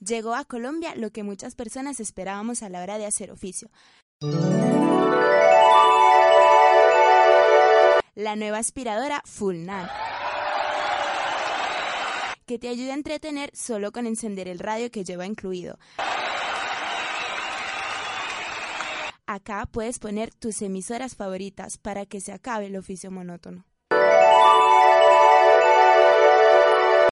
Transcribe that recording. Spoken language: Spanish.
Llegó a Colombia lo que muchas personas esperábamos a la hora de hacer oficio. La nueva aspiradora Fullnan. Que te ayuda a entretener solo con encender el radio que lleva incluido. Acá puedes poner tus emisoras favoritas para que se acabe el oficio monótono.